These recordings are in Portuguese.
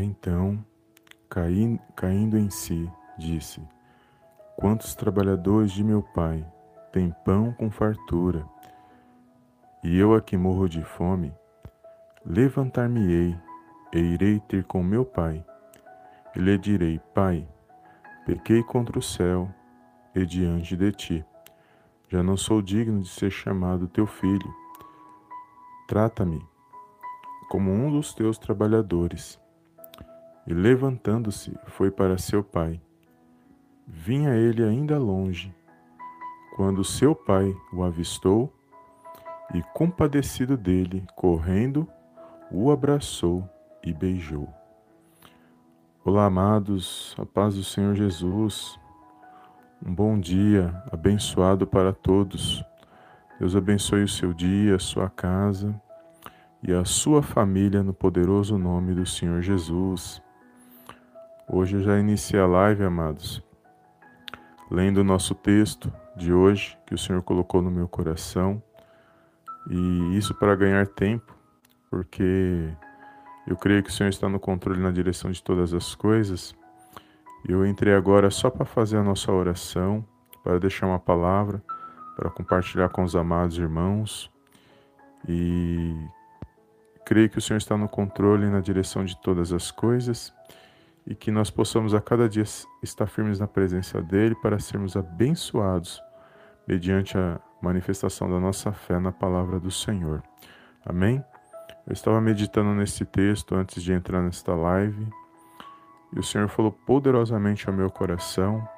Então, cai, caindo em si, disse: Quantos trabalhadores de meu pai têm pão com fartura, e eu aqui morro de fome? Levantar-me-ei e irei ter com meu pai, e lhe direi: Pai, pequei contra o céu e diante de ti. Já não sou digno de ser chamado teu filho. Trata-me como um dos teus trabalhadores. E levantando-se, foi para seu pai. Vinha ele ainda longe, quando seu pai o avistou e, compadecido dele, correndo, o abraçou e beijou. Olá, amados, a paz do Senhor Jesus. Um bom dia, abençoado para todos. Deus abençoe o seu dia, a sua casa e a sua família no poderoso nome do Senhor Jesus. Hoje eu já iniciei a live, amados, lendo o nosso texto de hoje que o Senhor colocou no meu coração. E isso para ganhar tempo, porque eu creio que o Senhor está no controle na direção de todas as coisas. Eu entrei agora só para fazer a nossa oração, para deixar uma palavra, para compartilhar com os amados irmãos. E creio que o Senhor está no controle na direção de todas as coisas e que nós possamos a cada dia estar firmes na presença dele para sermos abençoados mediante a manifestação da nossa fé na palavra do Senhor. Amém? Eu estava meditando nesse texto antes de entrar nesta live e o Senhor falou poderosamente ao meu coração.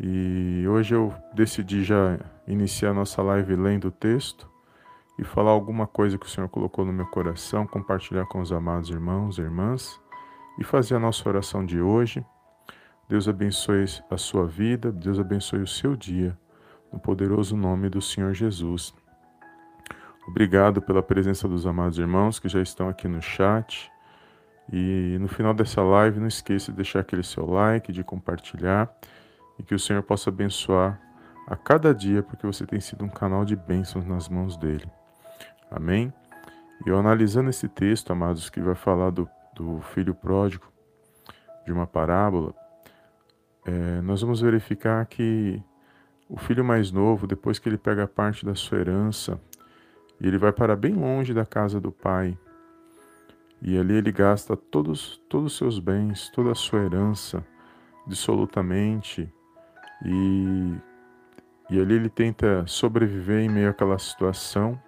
E hoje eu decidi já iniciar nossa live lendo o texto e falar alguma coisa que o Senhor colocou no meu coração, compartilhar com os amados irmãos e irmãs e fazer a nossa oração de hoje. Deus abençoe a sua vida, Deus abençoe o seu dia, no poderoso nome do Senhor Jesus. Obrigado pela presença dos amados irmãos que já estão aqui no chat. E no final dessa live, não esqueça de deixar aquele seu like, de compartilhar e que o Senhor possa abençoar a cada dia, porque você tem sido um canal de bênçãos nas mãos dele. Amém? E eu analisando esse texto, amados, que vai falar do do filho pródigo, de uma parábola, é, nós vamos verificar que o filho mais novo, depois que ele pega parte da sua herança, ele vai para bem longe da casa do pai, e ali ele gasta todos, todos os seus bens, toda a sua herança, dissolutamente, e, e ali ele tenta sobreviver em meio àquela situação,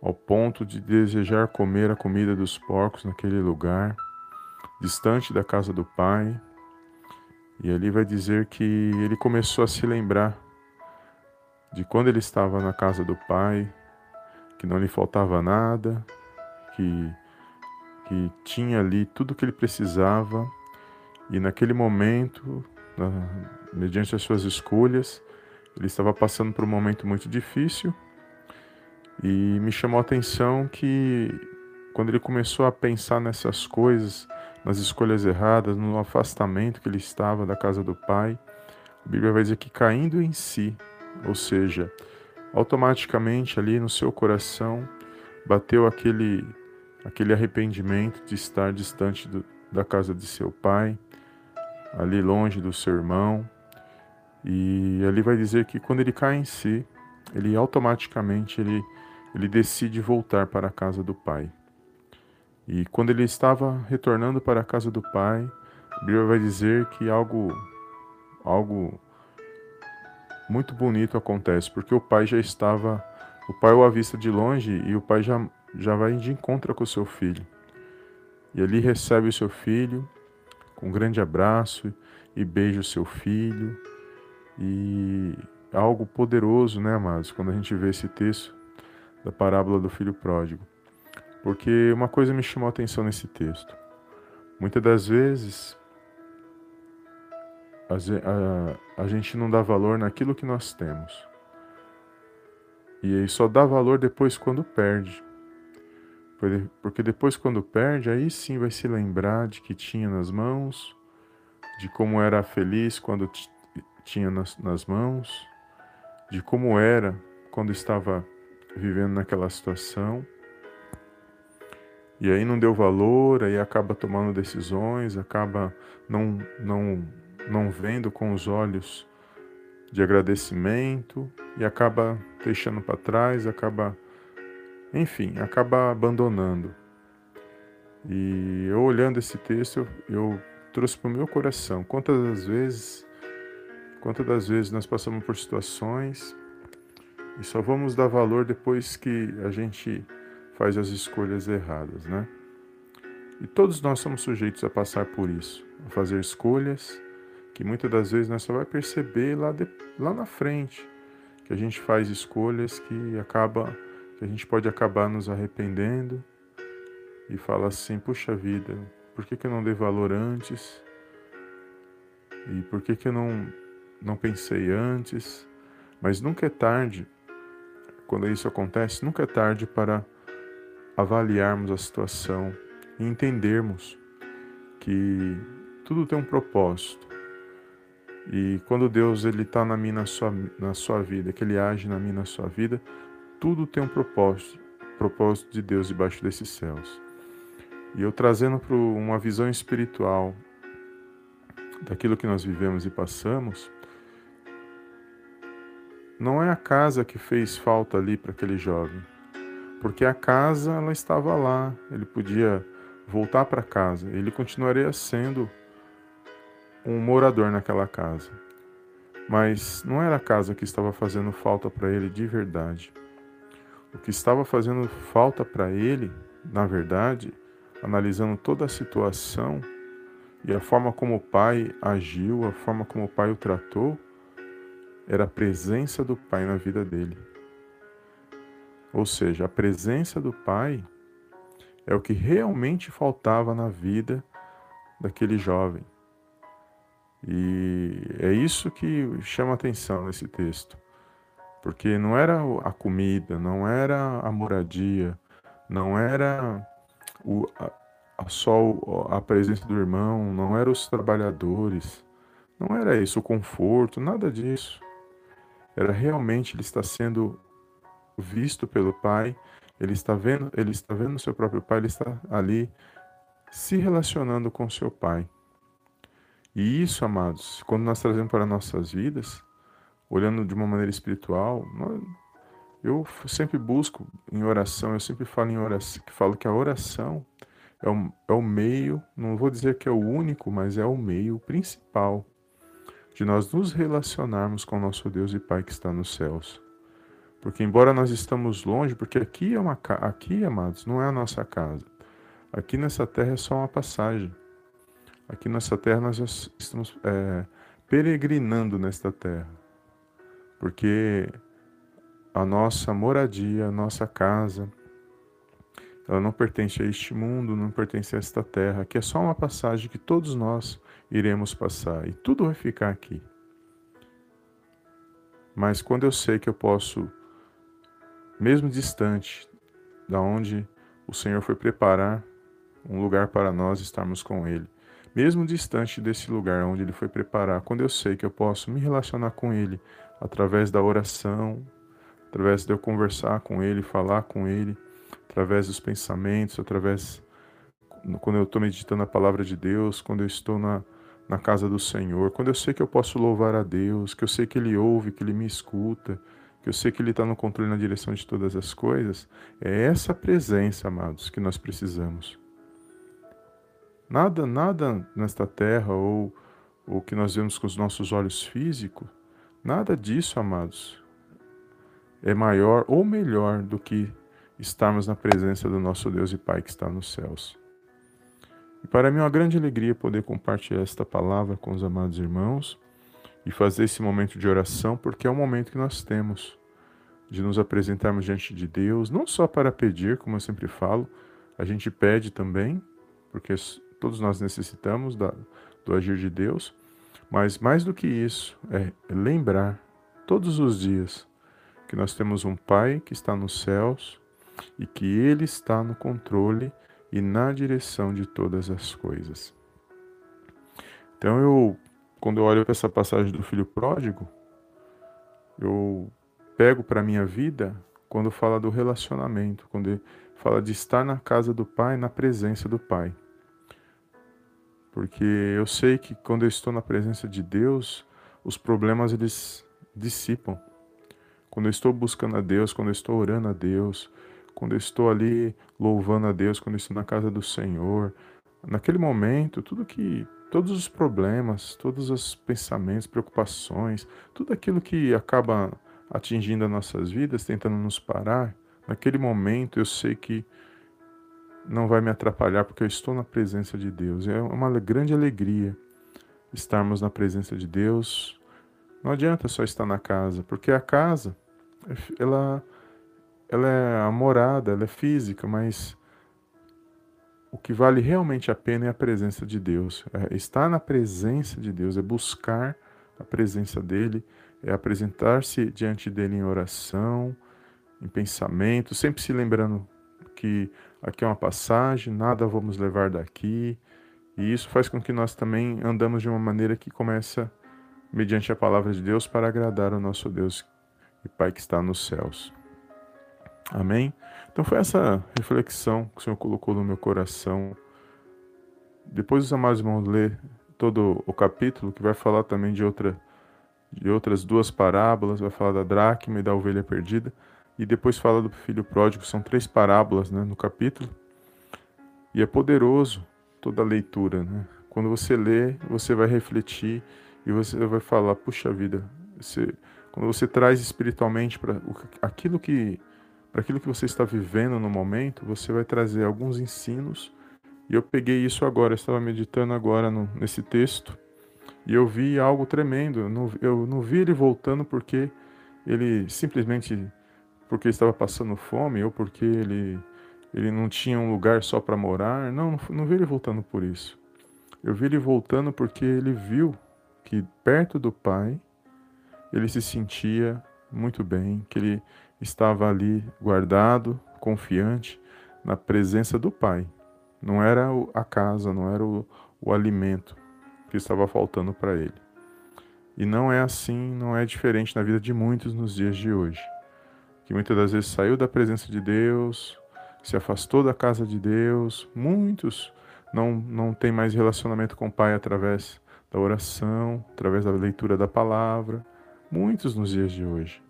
ao ponto de desejar comer a comida dos porcos naquele lugar, distante da casa do pai. E ali vai dizer que ele começou a se lembrar de quando ele estava na casa do pai, que não lhe faltava nada, que, que tinha ali tudo o que ele precisava, e naquele momento, na, mediante as suas escolhas, ele estava passando por um momento muito difícil e me chamou a atenção que quando ele começou a pensar nessas coisas, nas escolhas erradas, no afastamento que ele estava da casa do pai, a Bíblia vai dizer que caindo em si, ou seja, automaticamente ali no seu coração bateu aquele aquele arrependimento de estar distante do, da casa de seu pai, ali longe do seu irmão. E ali vai dizer que quando ele cai em si, ele automaticamente ele ele decide voltar para a casa do pai. E quando ele estava retornando para a casa do pai, a Bíblia vai dizer que algo, algo muito bonito acontece, porque o pai já estava, o pai o avista de longe e o pai já, já vai de encontro com o seu filho. E ali recebe o seu filho com um grande abraço e beija o seu filho. E algo poderoso, né, amados? Quando a gente vê esse texto, da parábola do filho pródigo. Porque uma coisa me chamou a atenção nesse texto. Muitas das vezes a, a, a gente não dá valor naquilo que nós temos. E aí só dá valor depois quando perde. Porque depois, quando perde, aí sim vai se lembrar de que tinha nas mãos, de como era feliz quando tinha nas, nas mãos, de como era quando estava vivendo naquela situação. e aí não deu valor, aí acaba tomando decisões, acaba não, não, não vendo com os olhos de agradecimento e acaba deixando para trás, acaba, enfim, acaba abandonando. E eu olhando esse texto, eu, eu trouxe para o meu coração quantas das vezes, quantas das vezes nós passamos por situações e só vamos dar valor depois que a gente faz as escolhas erradas, né? E todos nós somos sujeitos a passar por isso, a fazer escolhas que muitas das vezes nós só vai perceber lá, de, lá na frente, que a gente faz escolhas que acaba que a gente pode acabar nos arrependendo e fala assim, puxa vida, por que, que eu não dei valor antes? E por que, que eu não, não pensei antes? Mas nunca é tarde, quando isso acontece, nunca é tarde para avaliarmos a situação e entendermos que tudo tem um propósito. E quando Deus ele está na minha na sua, na sua vida, que ele age na minha na sua vida, tudo tem um propósito, propósito de Deus debaixo desses céus. E eu trazendo para uma visão espiritual daquilo que nós vivemos e passamos, não é a casa que fez falta ali para aquele jovem, porque a casa ela estava lá, ele podia voltar para casa, ele continuaria sendo um morador naquela casa. Mas não era a casa que estava fazendo falta para ele de verdade. O que estava fazendo falta para ele, na verdade, analisando toda a situação e a forma como o pai agiu, a forma como o pai o tratou, era a presença do pai na vida dele. Ou seja, a presença do pai é o que realmente faltava na vida daquele jovem. E é isso que chama atenção nesse texto. Porque não era a comida, não era a moradia, não era o, a, só a presença do irmão, não era os trabalhadores, não era isso, o conforto, nada disso. Era realmente ele está sendo visto pelo Pai, ele está vendo, ele está vendo seu próprio Pai, ele está ali se relacionando com seu Pai. E isso, amados, quando nós trazemos para nossas vidas, olhando de uma maneira espiritual, eu sempre busco em oração, eu sempre falo em oração, que falo que a oração é o, é o meio, não vou dizer que é o único, mas é o meio principal de nós nos relacionarmos com nosso Deus e Pai que está nos céus. Porque embora nós estamos longe, porque aqui é uma aqui, amados, não é a nossa casa. Aqui nessa terra é só uma passagem. Aqui nessa terra nós estamos é, peregrinando nesta terra, porque a nossa moradia, a nossa casa, ela não pertence a este mundo, não pertence a esta terra. Aqui é só uma passagem que todos nós iremos passar e tudo vai ficar aqui. Mas quando eu sei que eu posso, mesmo distante da onde o Senhor foi preparar um lugar para nós estarmos com Ele, mesmo distante desse lugar onde Ele foi preparar, quando eu sei que eu posso me relacionar com Ele através da oração, através de eu conversar com Ele, falar com Ele, através dos pensamentos, através quando eu estou meditando a palavra de Deus, quando eu estou na, na casa do Senhor, quando eu sei que eu posso louvar a Deus, que eu sei que Ele ouve, que Ele me escuta, que eu sei que Ele está no controle na direção de todas as coisas, é essa presença, amados, que nós precisamos. Nada, nada nesta terra ou o que nós vemos com os nossos olhos físicos, nada disso, amados, é maior ou melhor do que estarmos na presença do nosso Deus e Pai que está nos céus. E para mim é uma grande alegria poder compartilhar esta palavra com os amados irmãos e fazer esse momento de oração, porque é o momento que nós temos de nos apresentarmos diante de Deus, não só para pedir, como eu sempre falo, a gente pede também, porque todos nós necessitamos da, do agir de Deus, mas mais do que isso, é lembrar todos os dias que nós temos um Pai que está nos céus e que Ele está no controle e na direção de todas as coisas. Então eu, quando eu olho para essa passagem do filho pródigo, eu pego para minha vida quando fala do relacionamento, quando fala de estar na casa do Pai, na presença do Pai. Porque eu sei que quando eu estou na presença de Deus, os problemas eles dissipam. Quando eu estou buscando a Deus, quando eu estou orando a Deus, quando eu estou ali louvando a Deus, quando eu estou na casa do Senhor, naquele momento, tudo que todos os problemas, todos os pensamentos, preocupações, tudo aquilo que acaba atingindo as nossas vidas, tentando nos parar, naquele momento eu sei que não vai me atrapalhar porque eu estou na presença de Deus. É uma grande alegria estarmos na presença de Deus. Não adianta só estar na casa, porque a casa ela ela é a morada, ela é física, mas o que vale realmente a pena é a presença de Deus. É estar na presença de Deus, é buscar a presença dele, é apresentar-se diante dele em oração, em pensamento, sempre se lembrando que aqui é uma passagem, nada vamos levar daqui. E isso faz com que nós também andamos de uma maneira que começa mediante a palavra de Deus para agradar o nosso Deus e Pai que está nos céus. Amém? Então foi essa reflexão que o Senhor colocou no meu coração. Depois os amados irmãos ler todo o capítulo, que vai falar também de, outra, de outras duas parábolas, vai falar da dracma e da ovelha perdida, e depois fala do filho pródigo, são três parábolas né, no capítulo. E é poderoso toda a leitura. Né? Quando você lê, você vai refletir e você vai falar, puxa vida, você, quando você traz espiritualmente para aquilo que para aquilo que você está vivendo no momento, você vai trazer alguns ensinos. E eu peguei isso agora, estava meditando agora no, nesse texto, e eu vi algo tremendo. Eu não, eu não vi ele voltando porque ele simplesmente porque estava passando fome ou porque ele, ele não tinha um lugar só para morar. Não, não, não vi ele voltando por isso. Eu vi ele voltando porque ele viu que perto do Pai ele se sentia muito bem, que ele estava ali guardado, confiante, na presença do Pai. Não era a casa, não era o, o alimento que estava faltando para ele. E não é assim, não é diferente na vida de muitos nos dias de hoje. Que muitas das vezes saiu da presença de Deus, se afastou da casa de Deus, muitos não, não têm mais relacionamento com o Pai através da oração, através da leitura da palavra, muitos nos dias de hoje.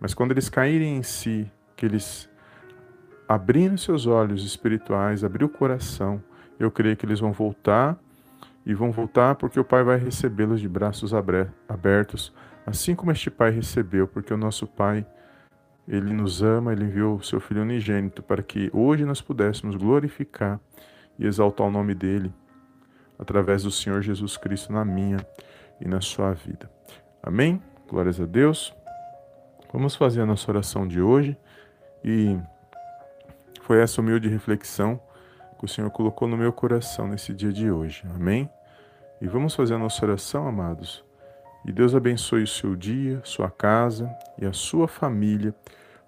Mas quando eles caírem em si, que eles abrirem seus olhos espirituais, abrir o coração, eu creio que eles vão voltar e vão voltar porque o Pai vai recebê-los de braços abertos, assim como este Pai recebeu, porque o nosso Pai, ele nos ama, ele enviou o seu Filho unigênito para que hoje nós pudéssemos glorificar e exaltar o nome dele através do Senhor Jesus Cristo na minha e na sua vida. Amém? Glórias a Deus. Vamos fazer a nossa oração de hoje e foi essa humilde reflexão que o Senhor colocou no meu coração nesse dia de hoje. Amém? E vamos fazer a nossa oração, amados. E Deus abençoe o seu dia, sua casa e a sua família,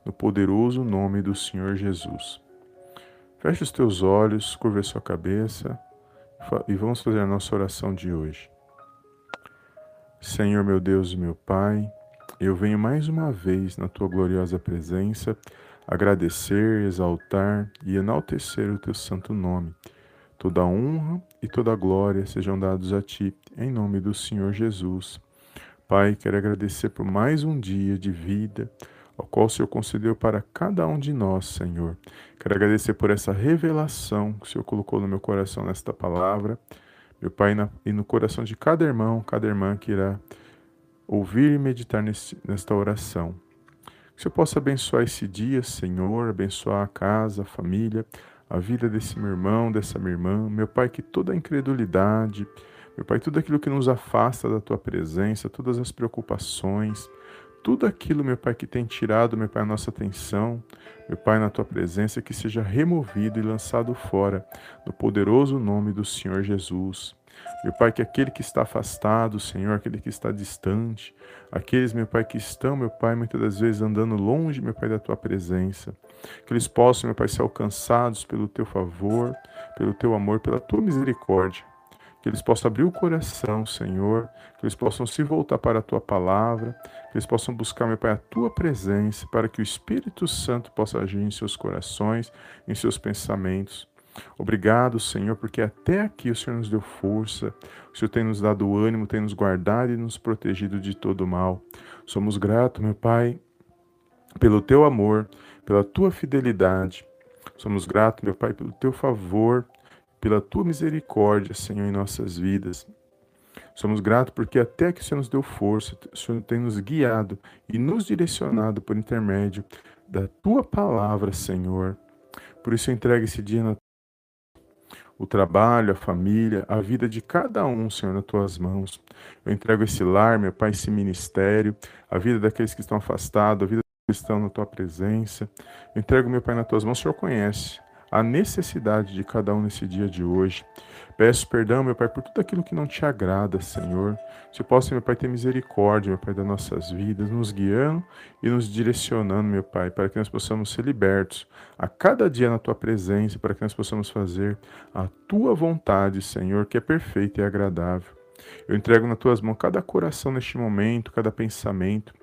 no poderoso nome do Senhor Jesus. Feche os teus olhos, curva a sua cabeça e vamos fazer a nossa oração de hoje. Senhor, meu Deus e meu Pai, eu venho mais uma vez na tua gloriosa presença agradecer, exaltar e enaltecer o teu santo nome. Toda honra e toda glória sejam dados a ti, em nome do Senhor Jesus. Pai, quero agradecer por mais um dia de vida, ao qual o Senhor concedeu para cada um de nós, Senhor. Quero agradecer por essa revelação que o Senhor colocou no meu coração nesta palavra, meu Pai, e no coração de cada irmão, cada irmã que irá ouvir e meditar nesse, nesta oração. Que Senhor possa abençoar esse dia, Senhor, abençoar a casa, a família, a vida desse meu irmão, dessa minha irmã. Meu Pai, que toda a incredulidade, meu Pai, tudo aquilo que nos afasta da Tua presença, todas as preocupações, tudo aquilo, meu Pai, que tem tirado, meu Pai, a nossa atenção, meu Pai, na Tua presença, que seja removido e lançado fora, no poderoso nome do Senhor Jesus. Meu Pai, que aquele que está afastado, Senhor, aquele que está distante, aqueles, meu Pai, que estão, meu Pai, muitas das vezes andando longe, meu Pai, da tua presença, que eles possam, meu Pai, ser alcançados pelo teu favor, pelo teu amor, pela tua misericórdia, que eles possam abrir o coração, Senhor, que eles possam se voltar para a tua palavra, que eles possam buscar, meu Pai, a tua presença, para que o Espírito Santo possa agir em seus corações, em seus pensamentos. Obrigado, Senhor, porque até aqui o Senhor nos deu força, o Senhor tem nos dado ânimo, tem nos guardado e nos protegido de todo mal. Somos gratos, meu Pai, pelo teu amor, pela tua fidelidade. Somos gratos, meu Pai, pelo teu favor, pela tua misericórdia, Senhor, em nossas vidas. Somos gratos porque até que o Senhor nos deu força, o Senhor tem nos guiado e nos direcionado por intermédio da tua palavra, Senhor. Por isso eu entrego esse dia na o trabalho, a família, a vida de cada um, Senhor, nas tuas mãos. Eu entrego esse lar, meu Pai, esse ministério, a vida daqueles que estão afastados, a vida daqueles que estão na tua presença. Eu entrego, meu Pai, nas tuas mãos. O Senhor conhece a necessidade de cada um nesse dia de hoje. Peço perdão, meu Pai, por tudo aquilo que não te agrada, Senhor. Se eu posso, meu Pai, ter misericórdia, meu Pai, das nossas vidas, nos guiando e nos direcionando, meu Pai, para que nós possamos ser libertos a cada dia na Tua presença, para que nós possamos fazer a Tua vontade, Senhor, que é perfeita e agradável. Eu entrego nas Tuas mãos cada coração neste momento, cada pensamento,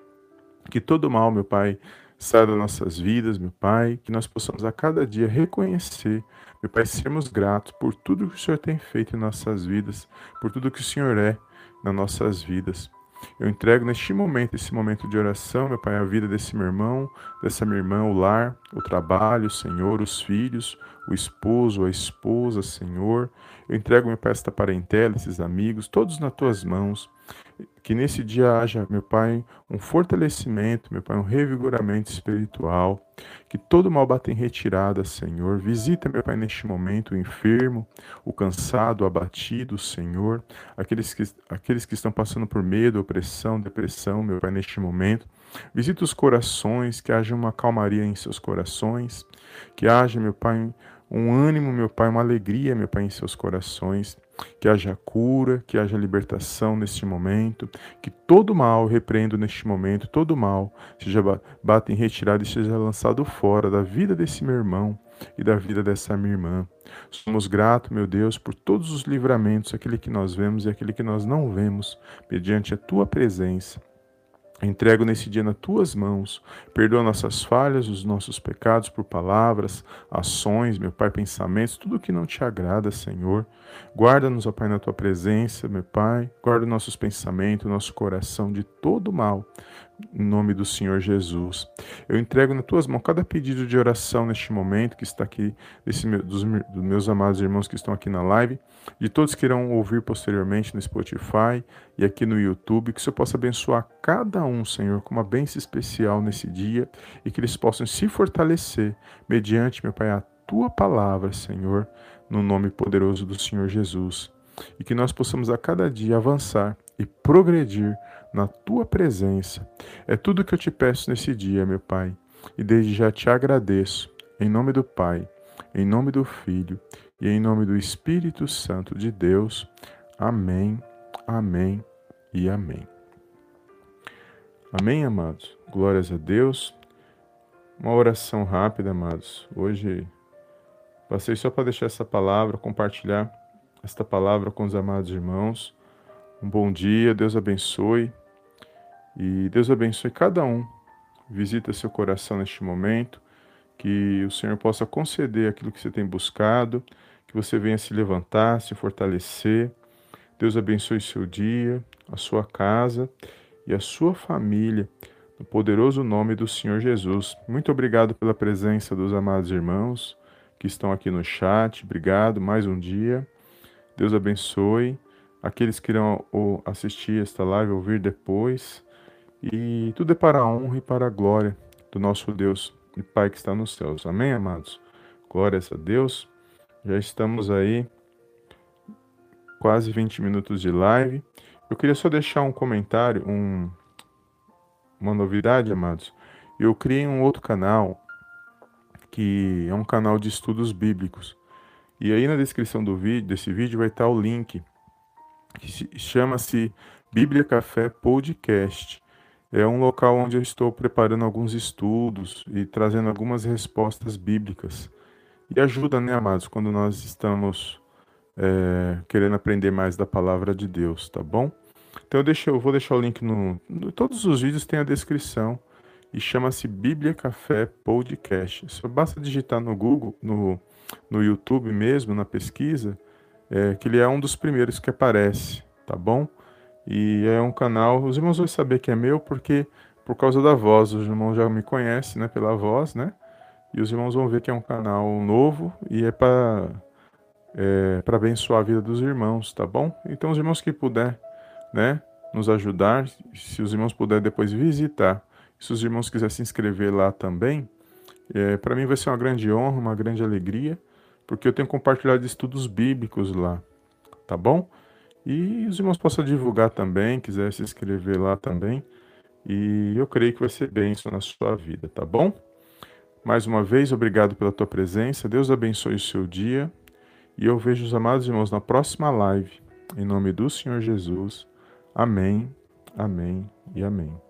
que todo mal, meu Pai, saia das nossas vidas, meu Pai, que nós possamos a cada dia reconhecer, meu Pai, sermos gratos por tudo que o Senhor tem feito em nossas vidas, por tudo que o Senhor é nas nossas vidas. Eu entrego neste momento, esse momento de oração, meu Pai, a vida desse meu irmão, dessa minha irmã, o lar, o trabalho, Senhor, os filhos, o esposo, a esposa, Senhor. Eu entrego, meu Pai, esta parentela, esses amigos, todos nas tuas mãos. Que nesse dia haja, meu Pai, um fortalecimento, meu Pai, um revigoramento espiritual. Que todo mal bata em retirada, Senhor. Visita, meu Pai, neste momento o enfermo, o cansado, o abatido, Senhor. Aqueles que, aqueles que estão passando por medo, opressão, depressão, meu Pai, neste momento. Visita os corações, que haja uma calmaria em seus corações. Que haja, meu Pai, um ânimo, meu Pai, uma alegria, meu Pai, em seus corações. Que haja cura, que haja libertação neste momento, que todo mal, repreendo neste momento, todo mal seja bata em retirada e seja lançado fora da vida desse meu irmão e da vida dessa minha irmã. Somos gratos, meu Deus, por todos os livramentos, aquele que nós vemos e aquele que nós não vemos, mediante a tua presença. Entrego nesse dia nas tuas mãos. Perdoa nossas falhas, os nossos pecados por palavras, ações, meu Pai, pensamentos, tudo que não te agrada, Senhor. Guarda-nos, ó Pai, na tua presença, meu Pai. Guarda nossos pensamentos, nosso coração de todo mal em nome do Senhor Jesus. Eu entrego nas tuas mãos cada pedido de oração neste momento que está aqui, desse, dos, dos meus amados irmãos que estão aqui na live, de todos que irão ouvir posteriormente no Spotify e aqui no YouTube, que o Senhor possa abençoar cada um, Senhor, com uma bênção especial nesse dia e que eles possam se fortalecer mediante, meu Pai, a tua palavra, Senhor, no nome poderoso do Senhor Jesus. E que nós possamos a cada dia avançar e progredir na tua presença. É tudo que eu te peço nesse dia, meu Pai, e desde já te agradeço, em nome do Pai, em nome do Filho e em nome do Espírito Santo de Deus. Amém, amém e amém. Amém, amados? Glórias a Deus. Uma oração rápida, amados. Hoje passei só para deixar essa palavra, compartilhar esta palavra com os amados irmãos. Um bom dia, Deus abençoe. E Deus abençoe cada um. Visita seu coração neste momento. Que o Senhor possa conceder aquilo que você tem buscado. Que você venha se levantar, se fortalecer. Deus abençoe seu dia, a sua casa e a sua família. No poderoso nome do Senhor Jesus. Muito obrigado pela presença dos amados irmãos que estão aqui no chat. Obrigado mais um dia. Deus abençoe aqueles que irão assistir esta live, ouvir depois. E tudo é para a honra e para a glória do nosso Deus e Pai que está nos céus. Amém, amados? Glórias a Deus. Já estamos aí, quase 20 minutos de live. Eu queria só deixar um comentário, um, uma novidade, amados. Eu criei um outro canal, que é um canal de estudos bíblicos. E aí na descrição do vídeo, desse vídeo vai estar o link, que chama-se Bíblia Café Podcast. É um local onde eu estou preparando alguns estudos e trazendo algumas respostas bíblicas. E ajuda, né, amados, quando nós estamos é, querendo aprender mais da palavra de Deus, tá bom? Então eu, deixo, eu vou deixar o link no, no. Todos os vídeos tem a descrição e chama-se Bíblia Café Podcast. Só basta digitar no Google, no, no YouTube mesmo, na pesquisa, é, que ele é um dos primeiros que aparece, tá bom? E é um canal, os irmãos vão saber que é meu porque por causa da voz, os irmãos já me conhecem, né, pela voz, né? E os irmãos vão ver que é um canal novo e é para é, para abençoar a vida dos irmãos, tá bom? Então os irmãos que puder, né, nos ajudar, se os irmãos puderem depois visitar, se os irmãos quiserem se inscrever lá também, é, para mim vai ser uma grande honra, uma grande alegria, porque eu tenho compartilhado estudos bíblicos lá, tá bom? E os irmãos possam divulgar também, quiser se inscrever lá também. E eu creio que vai ser bênção na sua vida, tá bom? Mais uma vez, obrigado pela tua presença. Deus abençoe o seu dia. E eu vejo os amados irmãos na próxima live. Em nome do Senhor Jesus. Amém, amém e amém.